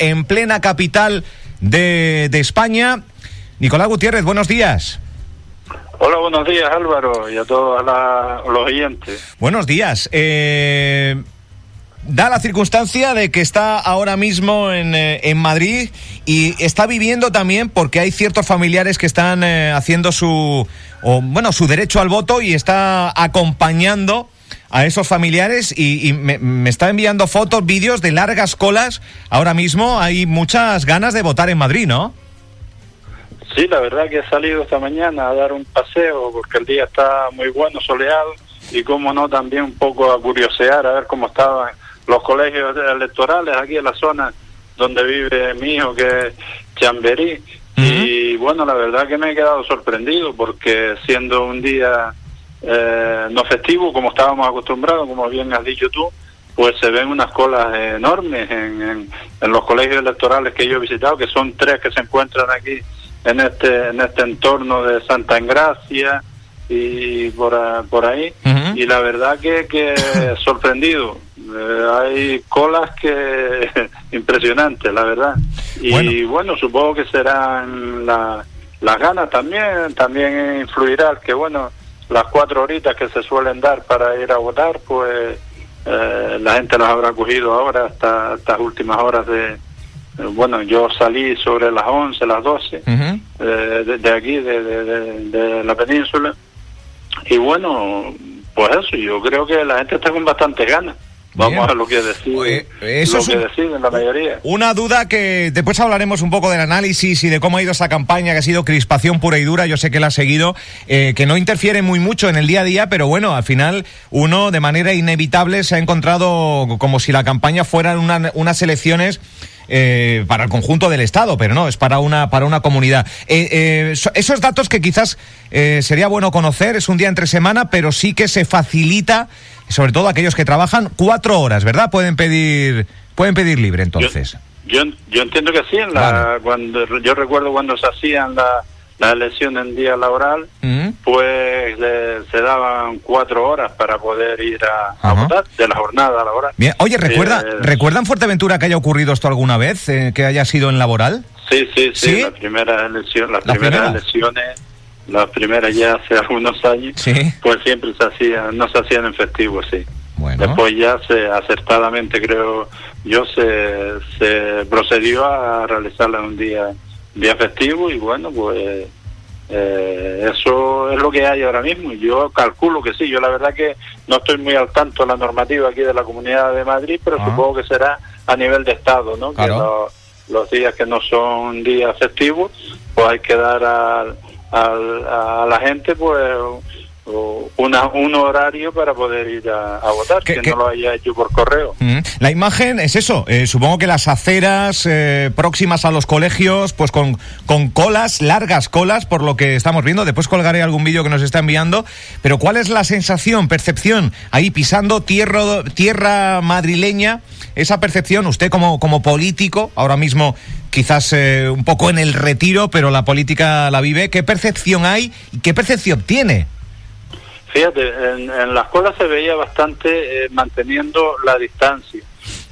en plena capital de, de España. Nicolás Gutiérrez, buenos días. Hola, buenos días Álvaro y a todos la- los oyentes. Buenos días. Eh, da la circunstancia de que está ahora mismo en, eh, en Madrid y está viviendo también porque hay ciertos familiares que están eh, haciendo su, o, bueno, su derecho al voto y está acompañando a esos familiares y, y me, me está enviando fotos, vídeos de largas colas. Ahora mismo hay muchas ganas de votar en Madrid, ¿no? Sí, la verdad que he salido esta mañana a dar un paseo porque el día está muy bueno, soleado y como no también un poco a curiosear a ver cómo estaban los colegios electorales aquí en la zona donde vive mi hijo que es Chamberí. Y bueno, la verdad que me he quedado sorprendido porque siendo un día eh, no festivo como estábamos acostumbrados, como bien has dicho tú, pues se ven unas colas enormes en, en, en los colegios electorales que yo he visitado, que son tres que se encuentran aquí en este en este entorno de Santa Engracia y por, por ahí. Y la verdad que, que sorprendido. Eh, hay colas que impresionantes, la verdad. Y bueno, supongo que serán la- las ganas también, también influirá que, bueno, las cuatro horitas que se suelen dar para ir a votar, pues eh, la gente las habrá cogido ahora hasta estas últimas horas de... eh, Bueno, yo salí sobre las 11, las 12 Ujú. eh, de, de aquí, de, de- la península. Y bueno, pues eso, yo creo que la gente está con bastante ganas. Vamos Bien. a lo que decide, Oye, eso lo es que un- deciden la mayoría. Una duda que después hablaremos un poco del análisis y de cómo ha ido esa campaña, que ha sido crispación pura y dura, yo sé que la ha seguido, eh, que no interfiere muy mucho en el día a día, pero bueno, al final uno de manera inevitable se ha encontrado como si la campaña fueran una- unas elecciones eh, para el conjunto del Estado, pero no, es para una, para una comunidad. Eh, eh, so- esos datos que quizás eh, sería bueno conocer, es un día entre semana, pero sí que se facilita, sobre todo aquellos que trabajan, cuatro horas, ¿verdad? Pueden pedir, pueden pedir libre entonces. Yo, yo entiendo que sí, en la, cuando yo recuerdo cuando se hacían la, elecciones en día laboral, Mm. pues eh, se daban cuatro horas para poder ir a, votar de la jornada laboral. Bien, oye, ¿recuerda, Eh, ¿recuerdan Fuerteventura que haya ocurrido esto alguna vez, eh, que haya sido en laboral? Sí, sí, sí, ¿Sí? las primeras elecciones, las ¿Las primeras primeras? elecciones, las primeras ya hace algunos años, Sí. pues siempre se hacían, no se hacían en festivo, sí. Bueno. Después ya se acertadamente creo yo se, se procedió a realizarla en un día día festivo y bueno pues eh, eso es lo que hay ahora mismo yo calculo que sí yo la verdad que no estoy muy al tanto de la normativa aquí de la Comunidad de Madrid pero Ah. supongo que será a nivel de estado no Claro. que lo- los días que no son días festivos pues hay que dar al- al- a la gente pues o una, un horario para poder ir a, a votar, ¿Qué- que no lo haya hecho por correo. Mm. La imagen es eso, eh, supongo que las aceras eh, próximas a los colegios, pues con, con colas, largas colas, por lo que estamos viendo. Después colgaré algún vídeo que nos está enviando. Pero ¿cuál es la sensación, percepción, ahí pisando tierra, tierra madrileña? Esa percepción, usted como, como político, ahora mismo quizás eh, un poco en el retiro, pero la política la vive, ¿qué percepción hay y qué percepción tiene? Fíjate, en, en las colas se veía bastante eh, manteniendo la distancia.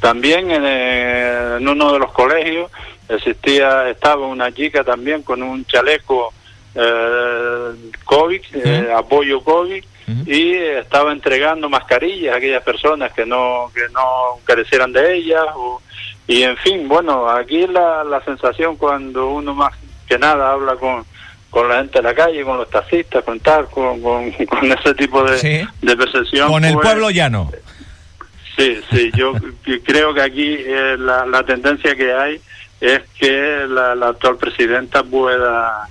También en, eh, en uno de los colegios existía, estaba una chica también con un chaleco eh, COVID, eh, apoyo COVID, y estaba entregando mascarillas a aquellas personas que no que no carecieran de ellas. o- y en fin, bueno, aquí la, la sensación cuando uno más que nada habla con, con la gente de la calle, con los taxistas, con tal, con, con, con ese tipo de, Sí. de percepción. Con el pues, pueblo llano. Sí, sí, yo creo que aquí eh, la, la tendencia que hay es que la, la actual presidenta pueda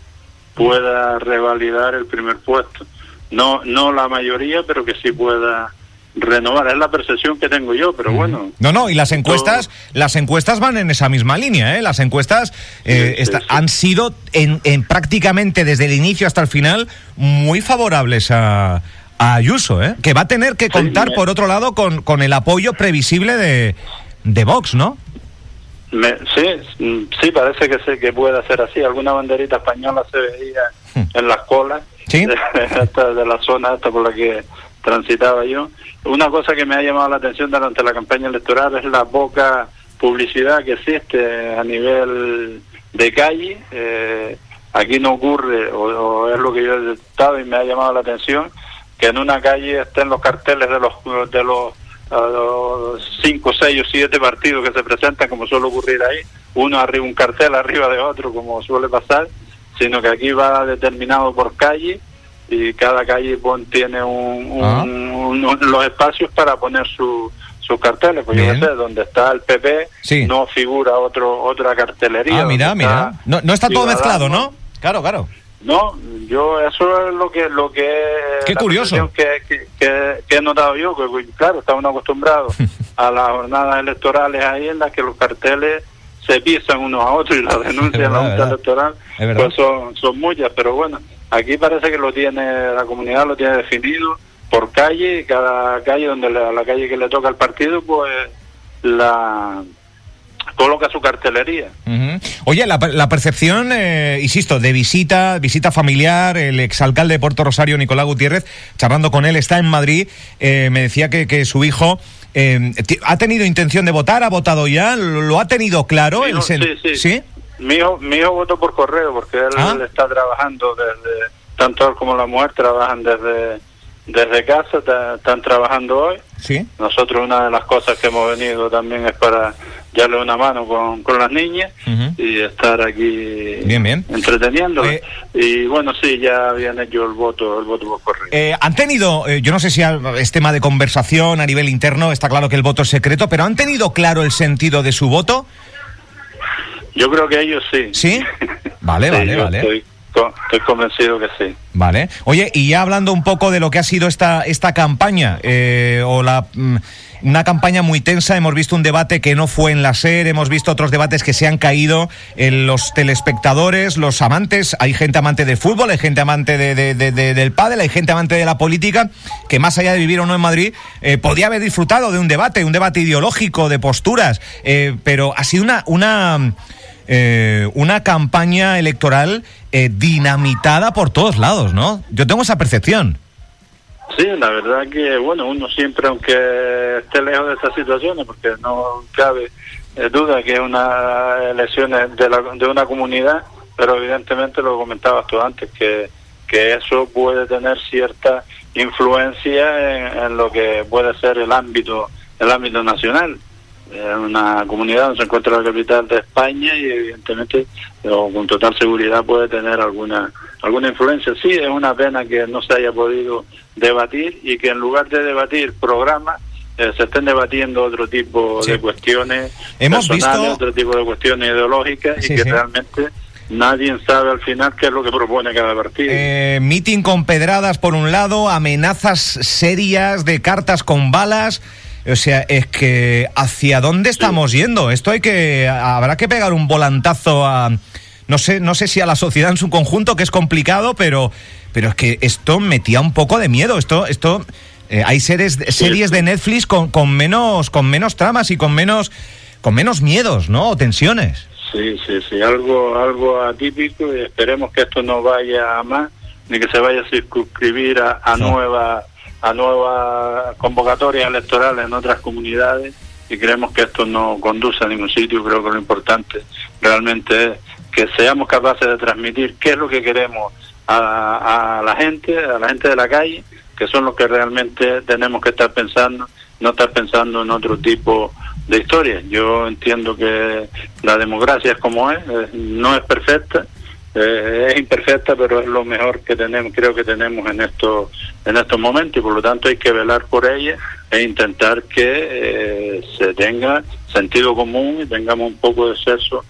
pueda revalidar el primer puesto. No no la mayoría, pero que sí pueda renovar. Es la percepción que tengo yo, pero bueno. No, no, y las encuestas, todo- las encuestas van en esa misma línea, ¿eh? Las encuestas eh, Sí, sí, esta- sí. han sido en, en prácticamente desde el inicio hasta el final muy favorables a, a Ayuso, ¿eh? Que va a tener que contar, por otro lado, con, con el apoyo previsible de, de Vox, ¿no? Me- sí, sí, parece que sé que puede ser así. Alguna banderita española se veía Hmm. en las colas Sí. de, de la zona esta por la que transitaba yo. Una cosa que me ha llamado la atención durante la campaña electoral es la poca publicidad que existe a nivel de calle. Eh, aquí no ocurre, o, es lo que yo he estado y me ha llamado la atención, que en una calle estén los carteles de los de los, cinco, seis o siete partidos que se presentan, como suele ocurrir ahí, uno arriba un cartel arriba de otro, como suele pasar, sino que aquí va determinado por calle y cada calle tiene un, ah. los espacios para poner su, sus carteles, pues yo no sé, donde está el PP no figura otro otra cartelería. Ah, mira, mira. No, no está todo mezclado, ¿no? Claro, claro. No, yo eso es lo que lo que Qué curioso. Que, que, he notado yo, que claro, estamos acostumbrados a las jornadas electorales ahí en las que los carteles se pisan unos a otros y las denuncias en la Junta Electoral pues son, son muchas, pero bueno, aquí parece que lo tiene, la comunidad lo tiene definido por calle y cada calle donde la, la calle que le toca al partido pues la coloca su cartelería. Oye, la, percepción, eh, insisto, de visita, visita familiar, el exalcalde de Puerto Rosario, Nicolás Gutiérrez, charlando con él, está en Madrid, eh, me decía que, que su hijo eh, ha tenido intención de votar, ha votado ya, lo, ha tenido claro. sí, sí, Mi, hijo, mi hijo votó por correo porque él, ah. está trabajando desde, tanto él como la mujer trabajan desde desde casa, están trabajando hoy. Sí. Nosotros una de las cosas que hemos venido también es para darle una mano con, con las niñas y estar aquí bien, bien. entreteniendo. Eh, y bueno, sí, ya habían hecho el voto, el voto por correo. Eh, han tenido, eh, yo no sé si es tema de conversación a nivel interno, está claro que el voto es secreto, pero ¿han tenido claro el sentido de su voto? Yo creo que ellos sí. ¿Sí? Vale, vale, vale. Estoy, estoy convencido que sí. Vale. Oye, y ya hablando un poco de lo que ha sido esta, esta campaña, o la... Mm, una campaña muy tensa. Hemos visto un debate que no fue en la SER, hemos visto otros debates que se han caído en los telespectadores, los amantes. Hay gente amante del fútbol, hay gente amante de, del pádel, hay gente amante de la política que más allá de vivir o no en Madrid, eh, podía haber disfrutado de un debate, un debate ideológico, de posturas, eh, pero ha sido una... una eh, una campaña electoral dinamitada por todos lados, ¿no? Yo tengo esa percepción. Sí, la verdad que, bueno, uno siempre, aunque esté lejos de estas situaciones, porque no cabe eh, duda que es una elección de, la, de una comunidad, pero evidentemente lo comentabas tú antes, que, que eso puede tener cierta influencia en, lo que puede ser el ámbito, el ámbito nacional. Es una comunidad donde se encuentra la capital de España y evidentemente con total seguridad puede tener alguna alguna influencia. Sí, es una pena que no se haya podido debatir y que en lugar de debatir programas eh, se estén debatiendo otro tipo de cuestiones Hemos personales, otro tipo de cuestiones ideológicas y que realmente nadie sabe al final qué es lo que propone cada partido. Eh, meeting con pedradas por un lado, amenazas serias de cartas con balas. O sea, es que ¿hacia dónde estamos yendo? Esto hay que habrá que pegar un volantazo a no sé, no sé si a la sociedad en su conjunto, que es complicado, pero pero es que esto metía un poco de miedo. Esto, esto, eh, hay series, series de Netflix con, con menos, con menos tramas y con menos, con menos miedos, ¿no? O tensiones. Sí, sí, sí, algo, algo atípico y esperemos que esto no vaya a más, ni que se vaya a circunscribir a, a nuevas a nuevas convocatorias electorales en otras comunidades y creemos que esto no conduce a ningún sitio. Creo que lo importante realmente es que seamos capaces de transmitir qué es lo que queremos a, la gente, a la gente de la calle, que son los que realmente tenemos que estar pensando, no estar pensando en otro tipo de historias. Yo entiendo que la democracia es como es, no es perfecta, eh, es imperfecta, pero es lo mejor que tenemos, creo que tenemos en estos en estos momentos y por lo tanto hay que velar por ella e intentar que eh, se tenga sentido común y tengamos un poco de sexo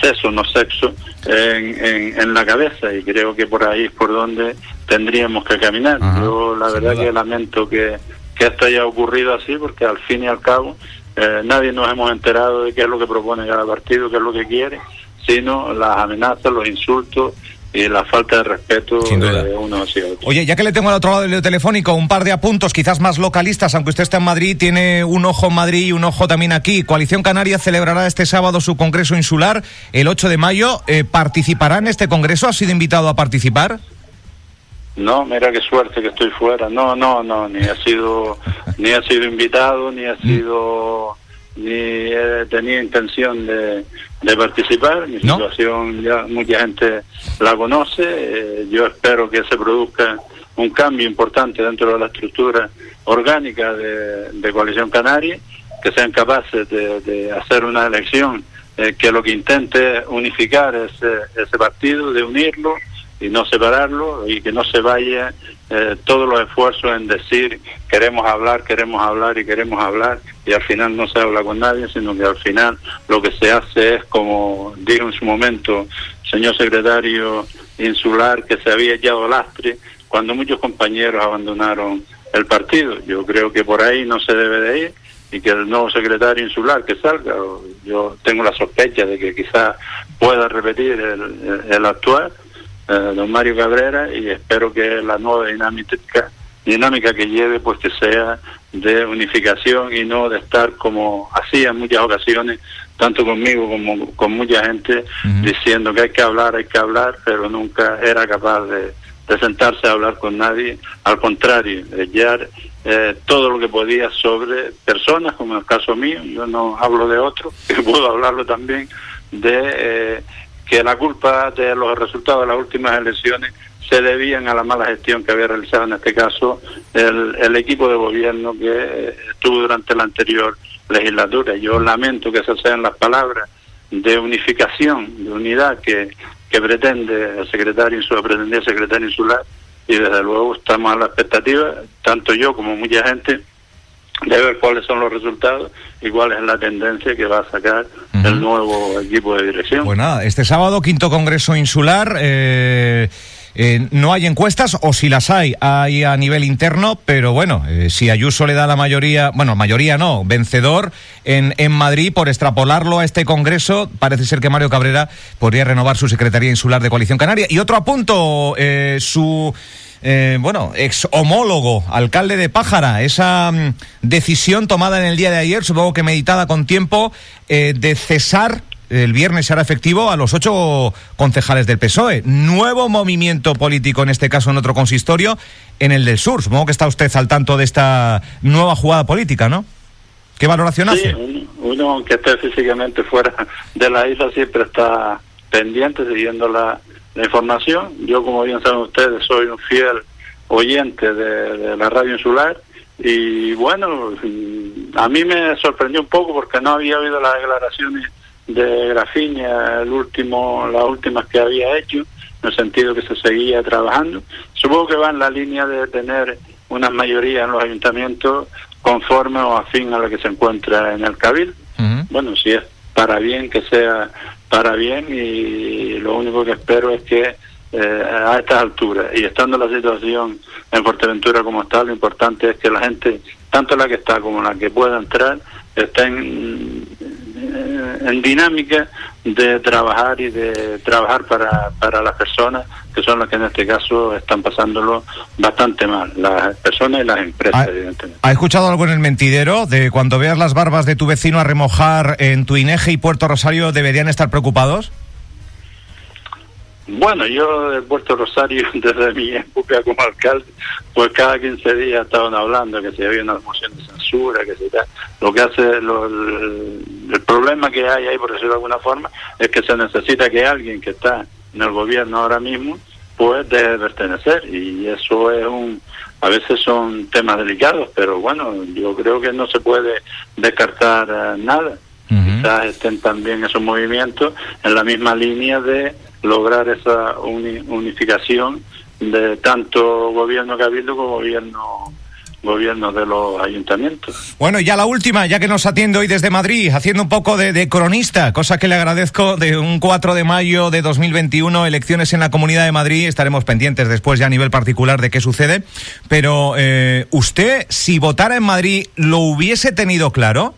sexo, no sexo, en, en, la cabeza y creo que por ahí es por donde tendríamos que caminar. Yo la verdad que lamento que, que esto haya ocurrido así porque al fin y al cabo eh, nadie nos hemos enterado de qué es lo que propone cada partido, qué es lo que quiere, sino las amenazas, los insultos y la falta de respeto de uno hacia otro. Oye, ya que le tengo al otro lado del telefónico un par de apuntos, quizás más localistas, aunque usted está en Madrid, tiene un ojo en Madrid y un ojo también aquí. Coalición Canaria celebrará este sábado su congreso insular el 8 de mayo. Eh, ¿Participará en este congreso? ¿Ha sido invitado a participar? No, mira qué suerte que estoy fuera. No, no, no, ni ha sido, ni ha sido invitado, ni ha mm. sido ni he tenido intención de, de participar. Mi situación ya mucha gente la conoce. Eh, yo espero que se produzca un cambio importante dentro de la estructura orgánica de, de Coalición Canaria, que sean capaces de, de hacer una elección eh, que lo que intente unificar ese, ese partido, de unirlo y no separarlo y que no se vaya eh, todos los esfuerzos en decir queremos hablar, queremos hablar y queremos hablar y al final no se habla con nadie, sino que al final lo que se hace es, como dijo en su momento señor secretario insular, que se había echado lastre cuando muchos compañeros abandonaron el partido. Yo creo que por ahí no se debe de ir y que el nuevo secretario insular que salga, yo tengo la sospecha de que quizás pueda repetir el, el actual, eh, don Mario Cabrera, y espero que la nueva dinámica, dinámica que lleve pues que sea de unificación y no de estar como hacía en muchas ocasiones, tanto conmigo como con mucha gente, diciendo que hay que hablar, hay que hablar, pero nunca era capaz de, de sentarse a hablar con nadie, al contrario, ya eh, todo lo que podía sobre personas, como en el caso mío, yo no hablo de otro, que puedo hablarlo también de eh, que la culpa de los resultados de las últimas elecciones se debían a la mala gestión que había realizado en este caso el, el equipo de gobierno que estuvo durante la anterior legislatura. Yo lamento que esas sean las palabras de unificación, de unidad que, que pretende el secretario insular, pretendía el secretario insular, y desde luego estamos a la expectativa, tanto yo como mucha gente, de ver cuáles son los resultados y cuál es la tendencia que va a sacar el nuevo equipo de dirección. Pues nada, este sábado, quinto Congreso Insular. Eh, eh, no hay encuestas, o si las hay, hay a nivel interno, pero bueno, eh, si Ayuso le da la mayoría, bueno, mayoría no, vencedor en, en Madrid, por extrapolarlo a este Congreso, parece ser que Mario Cabrera podría renovar su Secretaría Insular de Coalición Canaria. Y otro apunto, eh, su... Eh, bueno, ex homólogo, alcalde de Pájara, esa mm, decisión tomada en el día de ayer, supongo que meditada con tiempo, eh, de cesar el viernes será efectivo a los ocho concejales del PSOE. Nuevo movimiento político, en este caso en otro consistorio, en el del sur. Supongo que está usted al tanto de esta nueva jugada política, ¿no? ¿Qué valoración Sí, hace? uno, uno, aunque esté físicamente fuera de la isla, siempre está pendiente, siguiendo la, la información. Yo, como bien saben ustedes, soy un fiel oyente de, de la radio insular y bueno, a mí me sorprendió un poco porque no había oído las declaraciones de Grafiña, el último, las últimas que había hecho, en el sentido que se seguía trabajando. Supongo que va en la línea de tener una mayoría en los ayuntamientos conforme o afín a la que se encuentra en el Cabildo. Uh -huh. Bueno, si es para bien, que sea para bien y lo único que espero es que eh, a estas alturas y estando la situación en Fuerteventura como está, lo importante es que la gente, tanto la que está como la que pueda entrar, estén en dinámica de trabajar y de trabajar para, para las personas que son las que en este caso están pasándolo bastante mal, las personas y las empresas, ¿Ha, evidentemente. ¿Ha escuchado algo en el mentidero de cuando veas las barbas de tu vecino a remojar en tu Ineje y Puerto Rosario deberían estar preocupados? Bueno, yo de Puerto Rosario, desde mi época como alcalde, pues cada 15 días estaban hablando que si había una moción de censura, que si tal. Lo que hace, lo, el, el, problema que hay ahí, por decirlo de alguna forma, es que se necesita que alguien que está en el gobierno ahora mismo, pues deje de pertenecer. Y eso es un. A veces son temas delicados, pero bueno, yo creo que no se puede descartar uh, nada. Quizás estén también esos movimientos en la misma línea de lograr esa uni unificación de tanto gobierno cabildo como gobierno gobierno de los ayuntamientos. Bueno, ya la última, ya que nos atiende hoy desde Madrid, haciendo un poco de, de, cronista, cosa que le agradezco de un 4 de mayo de 2021, elecciones en la Comunidad de Madrid, estaremos pendientes después ya a nivel particular de qué sucede, pero eh, usted, si votara en Madrid, ¿lo hubiese tenido claro?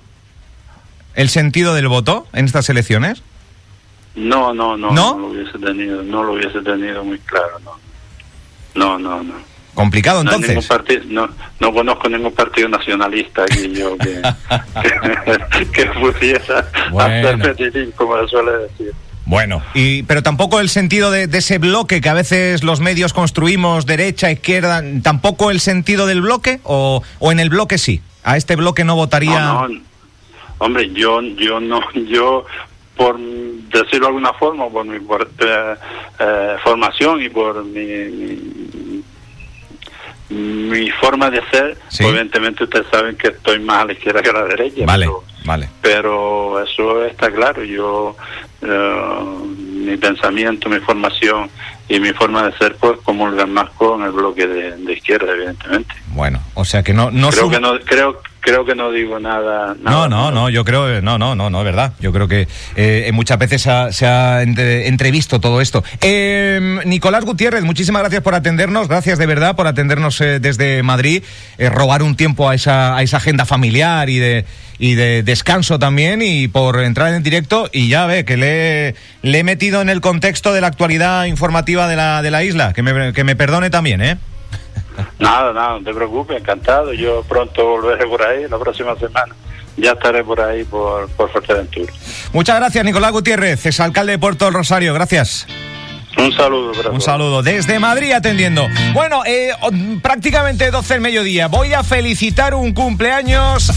¿El sentido del voto en estas elecciones? No, no, no, no, no lo hubiese tenido, no lo hubiese tenido muy claro, no. No, no, no. Complicado entonces. No, partido, no, no, conozco ningún partido nacionalista aquí yo que, que, que bueno. hacerme tirín, como se suele decir. Bueno, y, pero tampoco el sentido de, de, ese bloque que a veces los medios construimos, derecha, izquierda, tampoco el sentido del bloque o, o en el bloque sí. A este bloque no votaría. No, no, Hombre, yo, yo no, yo por decirlo de alguna forma, por mi eh, eh, formación y por mi, mi, forma de ser, evidentemente ustedes saben que estoy más a la izquierda que a la derecha. Vale, vale. Pero eso está claro. Yo, eh, mi pensamiento, mi formación y mi forma de ser, pues comulgan más con el bloque de, izquierda, evidentemente. Bueno, o sea que no, no creo que no creo creo que no digo nada. no, no, no, yo creo, no, no, no, no, es verdad. Yo creo que eh, muchas veces se ha entrevisto todo esto. Eh, Nicolás Gutiérrez, muchísimas gracias por atendernos, gracias de verdad por atendernos eh, desde Madrid, eh, robar un tiempo a esa, a esa agenda familiar y de, y de descanso también y por entrar en directo y ya ve que le, le he metido en el contexto de la actualidad informativa de la, de la isla, que me, que me perdone también, ¿eh? Nada, nada, no te preocupes, encantado. Yo pronto volveré por ahí, la próxima semana. Ya estaré por ahí, por, por Fuerteventura. Muchas gracias, Nicolás Gutiérrez, es alcalde de Puerto del Rosario. Gracias. Un saludo. Un saludo desde Madrid atendiendo. Bueno, eh, prácticamente 12 del mediodía. Voy a felicitar un cumpleaños.